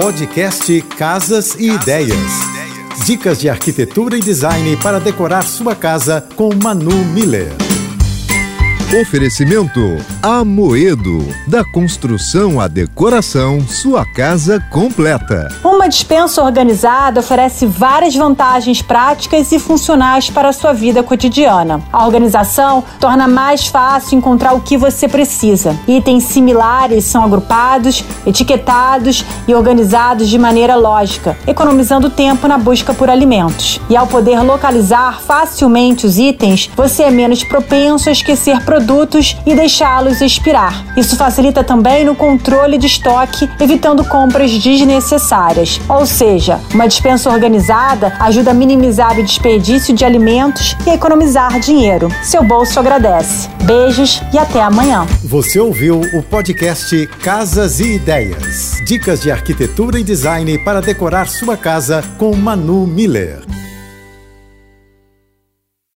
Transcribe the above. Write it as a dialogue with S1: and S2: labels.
S1: Podcast Casas e Ideias. Dicas de arquitetura e design para decorar sua casa com Manu Miller.
S2: Oferecimento Amoedo. Da construção à decoração, sua casa completa.
S3: Uma dispensa organizada oferece várias vantagens práticas e funcionais para a sua vida cotidiana. A organização torna mais fácil encontrar o que você precisa. Itens similares são agrupados, etiquetados e organizados de maneira lógica, economizando tempo na busca por alimentos. E ao poder localizar facilmente os itens, você é menos propenso a esquecer produtos produtos e deixá-los expirar. Isso facilita também no controle de estoque, evitando compras desnecessárias. Ou seja, uma dispensa organizada ajuda a minimizar o desperdício de alimentos e a economizar dinheiro. Seu bolso agradece. Beijos e até amanhã.
S1: Você ouviu o podcast Casas e Ideias. Dicas de arquitetura e design para decorar sua casa com Manu Miller.